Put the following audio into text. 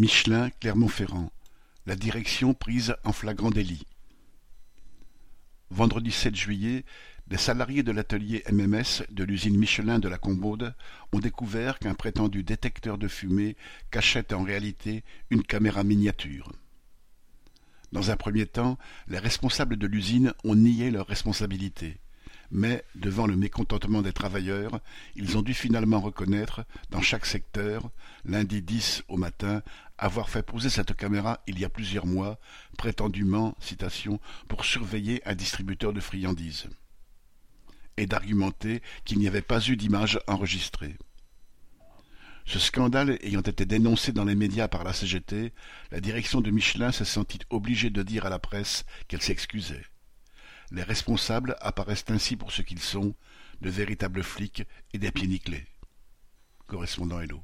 Michelin, Clermont-Ferrand. La direction prise en flagrant délit. Vendredi 7 juillet, des salariés de l'atelier MMS de l'usine Michelin de la Combaude ont découvert qu'un prétendu détecteur de fumée cachait en réalité une caméra miniature. Dans un premier temps, les responsables de l'usine ont nié leur responsabilité mais, devant le mécontentement des travailleurs, ils ont dû finalement reconnaître, dans chaque secteur, lundi 10 au matin, avoir fait poser cette caméra il y a plusieurs mois, prétendument, citation, pour surveiller un distributeur de friandises. Et d'argumenter qu'il n'y avait pas eu d'image enregistrée. Ce scandale ayant été dénoncé dans les médias par la CGT, la direction de Michelin s'est sentie obligée de dire à la presse qu'elle s'excusait. Les responsables apparaissent ainsi pour ce qu'ils sont, de véritables flics et des pieds nickelés. Correspondant Hello.